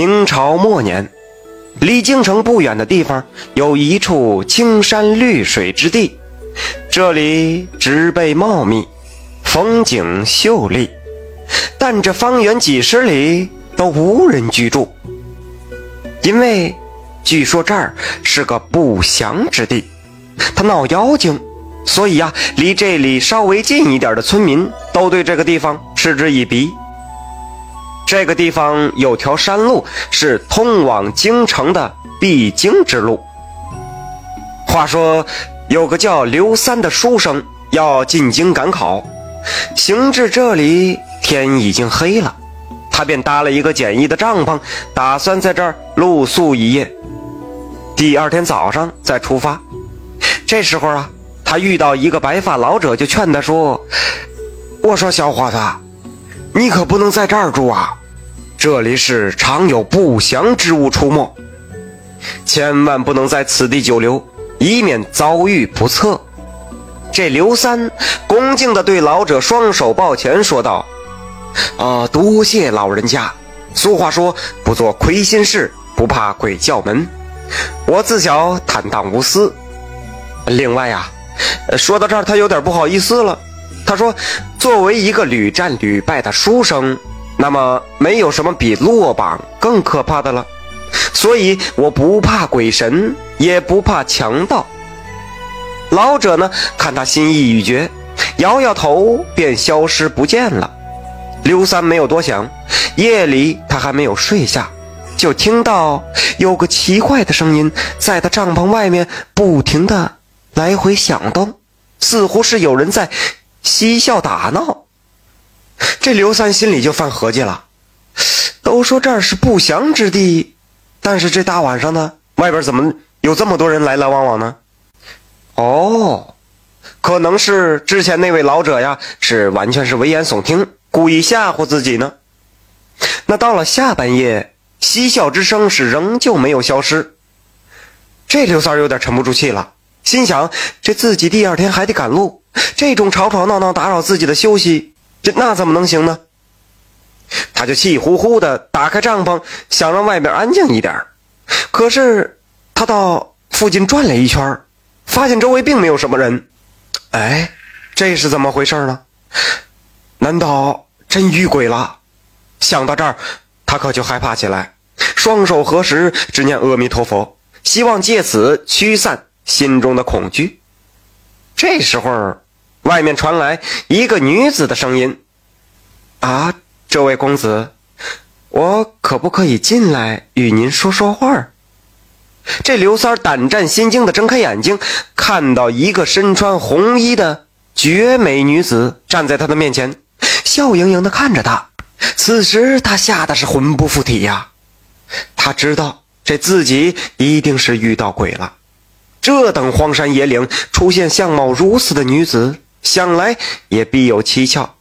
明朝末年，离京城不远的地方有一处青山绿水之地，这里植被茂密，风景秀丽，但这方圆几十里都无人居住，因为据说这儿是个不祥之地，他闹妖精，所以呀，离这里稍微近一点的村民都对这个地方嗤之以鼻。这个地方有条山路，是通往京城的必经之路。话说，有个叫刘三的书生要进京赶考，行至这里，天已经黑了，他便搭了一个简易的帐篷，打算在这儿露宿一夜，第二天早上再出发。这时候啊，他遇到一个白发老者，就劝他说：“我说小伙子，你可不能在这儿住啊！”这里是常有不祥之物出没，千万不能在此地久留，以免遭遇不测。这刘三恭敬地对老者双手抱拳说道：“啊，多谢老人家。俗话说，不做亏心事，不怕鬼叫门。我自小坦荡无私。另外呀，说到这儿，他有点不好意思了。他说，作为一个屡战屡败的书生。”那么没有什么比落榜更可怕的了，所以我不怕鬼神，也不怕强盗。老者呢，看他心意已决，摇摇头便消失不见了。刘三没有多想，夜里他还没有睡下，就听到有个奇怪的声音在他帐篷外面不停的来回响动，似乎是有人在嬉笑打闹。这刘三心里就犯合计了，都说这儿是不祥之地，但是这大晚上的，外边怎么有这么多人来来往往呢？哦，可能是之前那位老者呀，是完全是危言耸听，故意吓唬自己呢。那到了下半夜，嬉笑之声是仍旧没有消失，这刘三有点沉不住气了，心想：这自己第二天还得赶路，这种吵吵闹闹打扰自己的休息。这那怎么能行呢？他就气呼呼的打开帐篷，想让外边安静一点。可是他到附近转了一圈，发现周围并没有什么人。哎，这是怎么回事呢？难道真遇鬼了？想到这儿，他可就害怕起来，双手合十，只念阿弥陀佛，希望借此驱散心中的恐惧。这时候。外面传来一个女子的声音：“啊，这位公子，我可不可以进来与您说说话？”这刘三胆战心惊的睁开眼睛，看到一个身穿红衣的绝美女子站在他的面前，笑盈盈的看着他。此时他吓得是魂不附体呀！他知道这自己一定是遇到鬼了。这等荒山野岭出现相貌如此的女子。想来也必有蹊跷。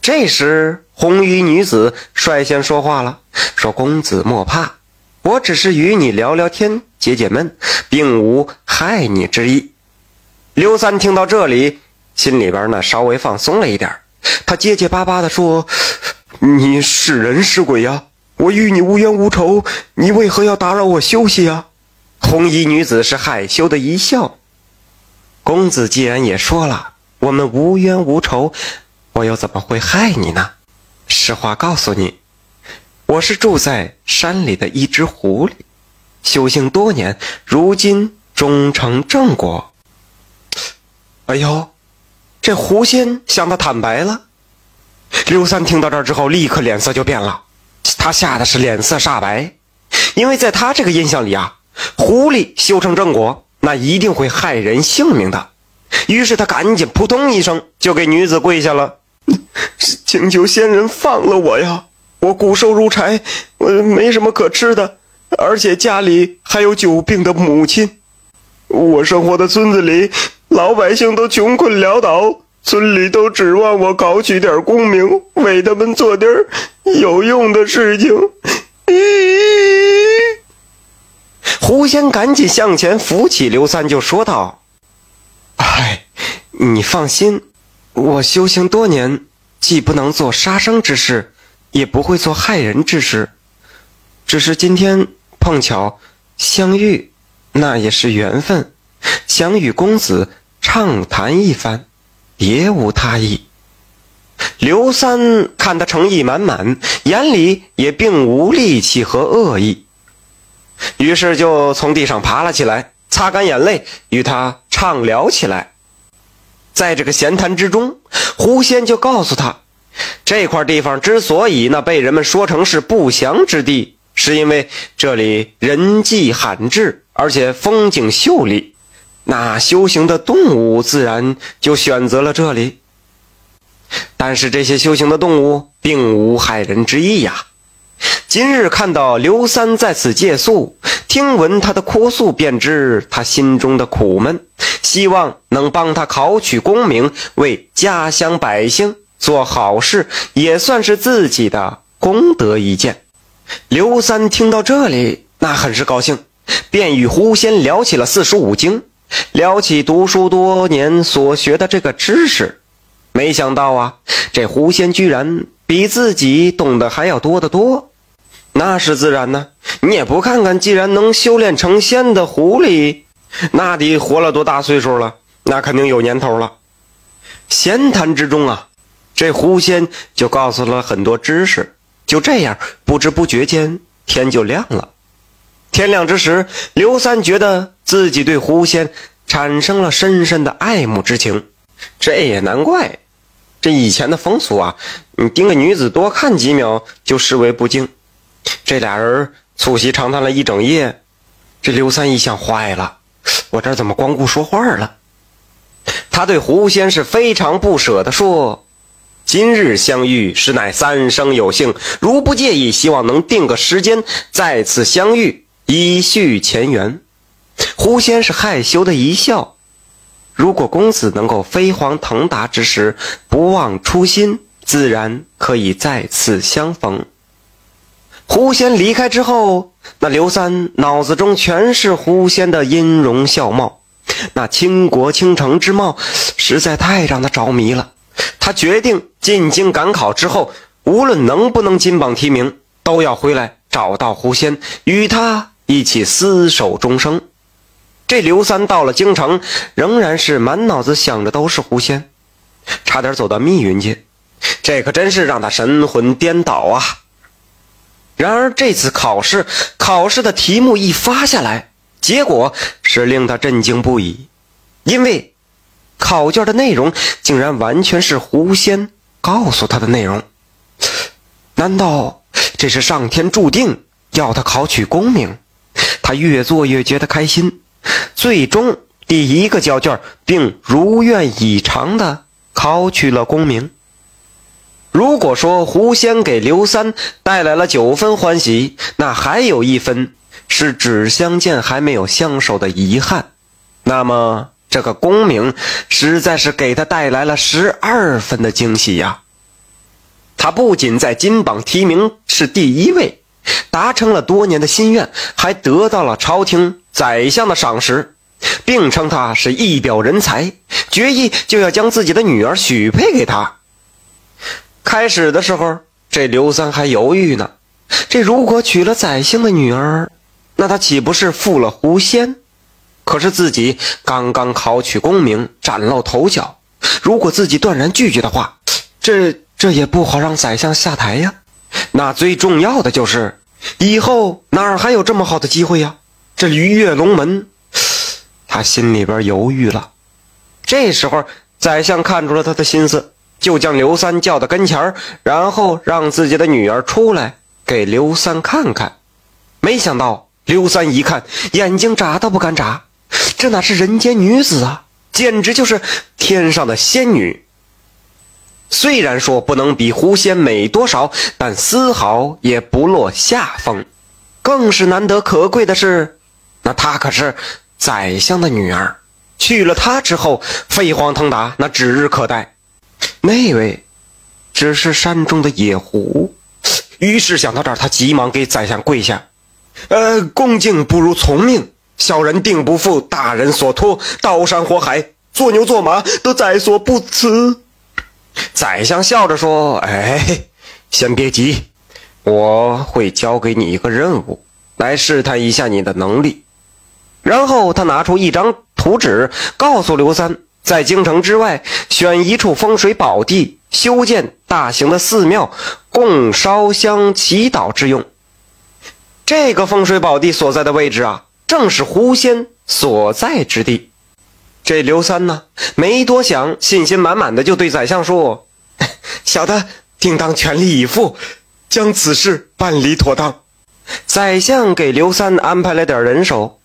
这时，红衣女子率先说话了，说：“公子莫怕，我只是与你聊聊天，解解闷，并无害你之意。”刘三听到这里，心里边呢稍微放松了一点，他结结巴巴地说：“你是人是鬼呀？我与你无冤无仇，你为何要打扰我休息呀？”红衣女子是害羞的一笑：“公子既然也说了。”我们无冤无仇，我又怎么会害你呢？实话告诉你，我是住在山里的一只狐狸，修行多年，如今终成正果。哎呦，这狐仙向他坦白了。刘三听到这儿之后，立刻脸色就变了，他吓得是脸色煞白，因为在他这个印象里啊，狐狸修成正果，那一定会害人性命的。于是他赶紧扑通一声就给女子跪下了，请求仙人放了我呀！我骨瘦如柴，我没什么可吃的，而且家里还有久病的母亲。我生活的村子里老百姓都穷困潦倒，村里都指望我考取点功名，为他们做点有用的事情。狐仙赶紧向前扶起刘三，就说道。哎，你放心，我修行多年，既不能做杀生之事，也不会做害人之事。只是今天碰巧相遇，那也是缘分，想与公子畅谈一番，别无他意。”刘三看他诚意满满，眼里也并无戾气和恶意，于是就从地上爬了起来，擦干眼泪，与他畅聊起来。在这个闲谈之中，狐仙就告诉他，这块地方之所以那被人们说成是不祥之地，是因为这里人迹罕至，而且风景秀丽，那修行的动物自然就选择了这里。但是这些修行的动物并无害人之意呀。今日看到刘三在此借宿，听闻他的哭诉，便知他心中的苦闷，希望能帮他考取功名，为家乡百姓做好事，也算是自己的功德一件。刘三听到这里，那很是高兴，便与狐仙聊起了四书五经，聊起读书多年所学的这个知识。没想到啊，这狐仙居然比自己懂得还要多得多。那是自然呢，你也不看看，既然能修炼成仙的狐狸，那得活了多大岁数了？那肯定有年头了。闲谈之中啊，这狐仙就告诉了很多知识。就这样，不知不觉间天就亮了。天亮之时，刘三觉得自己对狐仙产生了深深的爱慕之情。这也难怪。这以前的风俗啊，你盯个女子多看几秒就视为不敬。这俩人促膝长谈了一整夜，这刘三一想坏了，我这怎么光顾说话了？他对狐仙是非常不舍的说：“今日相遇实乃三生有幸，如不介意，希望能定个时间再次相遇，以续前缘。”狐仙是害羞的一笑。如果公子能够飞黄腾达之时不忘初心，自然可以再次相逢。狐仙离开之后，那刘三脑子中全是狐仙的音容笑貌，那倾国倾城之貌实在太让他着迷了。他决定进京赶考之后，无论能不能金榜题名，都要回来找到狐仙，与他一起厮守终生。这刘三到了京城，仍然是满脑子想着都是狐仙，差点走到密云去，这可真是让他神魂颠倒啊！然而这次考试，考试的题目一发下来，结果是令他震惊不已，因为考卷的内容竟然完全是狐仙告诉他的内容。难道这是上天注定要他考取功名？他越做越觉得开心。最终，第一个交卷并如愿以偿的考取了功名。如果说狐仙给刘三带来了九分欢喜，那还有一分是只相见还没有相守的遗憾。那么，这个功名实在是给他带来了十二分的惊喜呀！他不仅在金榜题名是第一位，达成了多年的心愿，还得到了朝廷。宰相的赏识，并称他是一表人才，决意就要将自己的女儿许配给他。开始的时候，这刘三还犹豫呢。这如果娶了宰相的女儿，那他岂不是负了狐仙？可是自己刚刚考取功名，崭露头角，如果自己断然拒绝的话，这这也不好让宰相下台呀。那最重要的就是，以后哪儿还有这么好的机会呀？这鱼跃龙门，他心里边犹豫了。这时候，宰相看出了他的心思，就将刘三叫到跟前然后让自己的女儿出来给刘三看看。没想到刘三一看，眼睛眨都不敢眨，这哪是人间女子啊，简直就是天上的仙女。虽然说不能比狐仙美多少，但丝毫也不落下风。更是难得可贵的是。那她可是宰相的女儿，娶了她之后，飞黄腾达那指日可待。那位只是山中的野狐。于是想到这儿，他急忙给宰相跪下：“呃，恭敬不如从命，小人定不负大人所托，刀山火海，做牛做马都在所不辞。”宰相笑着说：“哎，先别急，我会交给你一个任务，来试探一下你的能力。”然后他拿出一张图纸，告诉刘三，在京城之外选一处风水宝地，修建大型的寺庙，供烧香祈祷之用。这个风水宝地所在的位置啊，正是狐仙所在之地。这刘三呢，没多想，信心满满的就对宰相说：“ 小的定当全力以赴，将此事办理妥当。”宰相给刘三安排了点人手。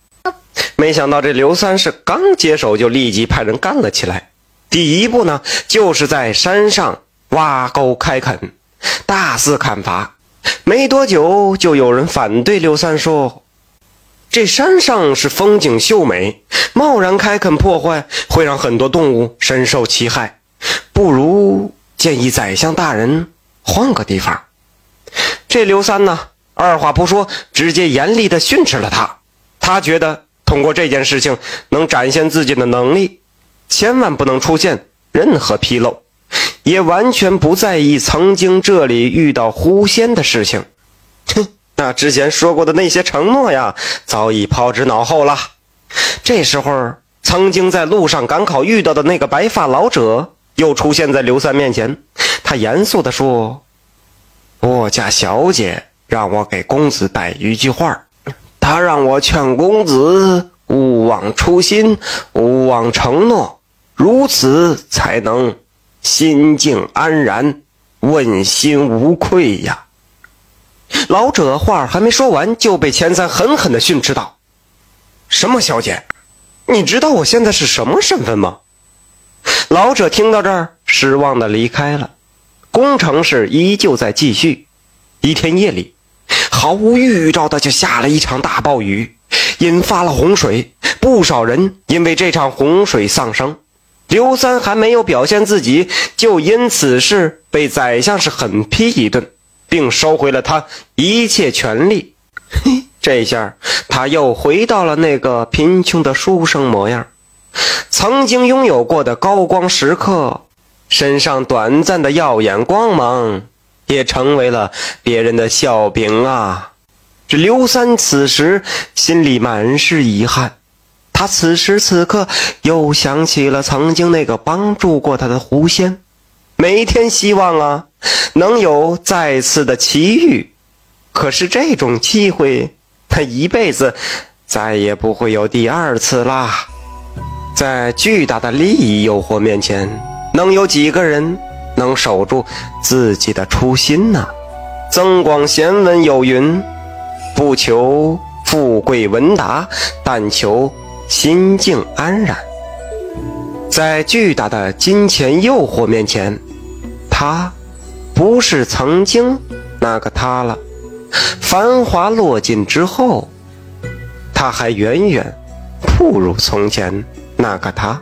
没想到这刘三是刚接手就立即派人干了起来。第一步呢，就是在山上挖沟开垦，大肆砍伐。没多久，就有人反对刘三说：“这山上是风景秀美，贸然开垦破坏，会让很多动物深受其害。不如建议宰相大人换个地方。”这刘三呢，二话不说，直接严厉地训斥了他。他觉得。通过这件事情，能展现自己的能力，千万不能出现任何纰漏，也完全不在意曾经这里遇到狐仙的事情。哼，那之前说过的那些承诺呀，早已抛之脑后了。这时候，曾经在路上赶考遇到的那个白发老者又出现在刘三面前，他严肃地说：“我家小姐让我给公子带一句话。”他让我劝公子勿忘初心，勿忘承诺，如此才能心静安然，问心无愧呀。老者话还没说完，就被钱三狠狠地训斥道：“什么小姐？你知道我现在是什么身份吗？”老者听到这儿，失望地离开了。工程是依旧在继续。一天夜里。毫无预兆的就下了一场大暴雨，引发了洪水，不少人因为这场洪水丧生。刘三还没有表现自己，就因此事被宰相是狠批一顿，并收回了他一切权利。嘿，这下他又回到了那个贫穷的书生模样，曾经拥有过的高光时刻，身上短暂的耀眼光芒。也成为了别人的笑柄啊！这刘三此时心里满是遗憾，他此时此刻又想起了曾经那个帮助过他的狐仙，每天希望啊能有再次的奇遇，可是这种机会他一辈子再也不会有第二次啦！在巨大的利益诱惑面前，能有几个人？能守住自己的初心呢？《增广贤文》有云：“不求富贵文达，但求心境安然。”在巨大的金钱诱惑面前，他不是曾经那个他了。繁华落尽之后，他还远远不如从前那个他。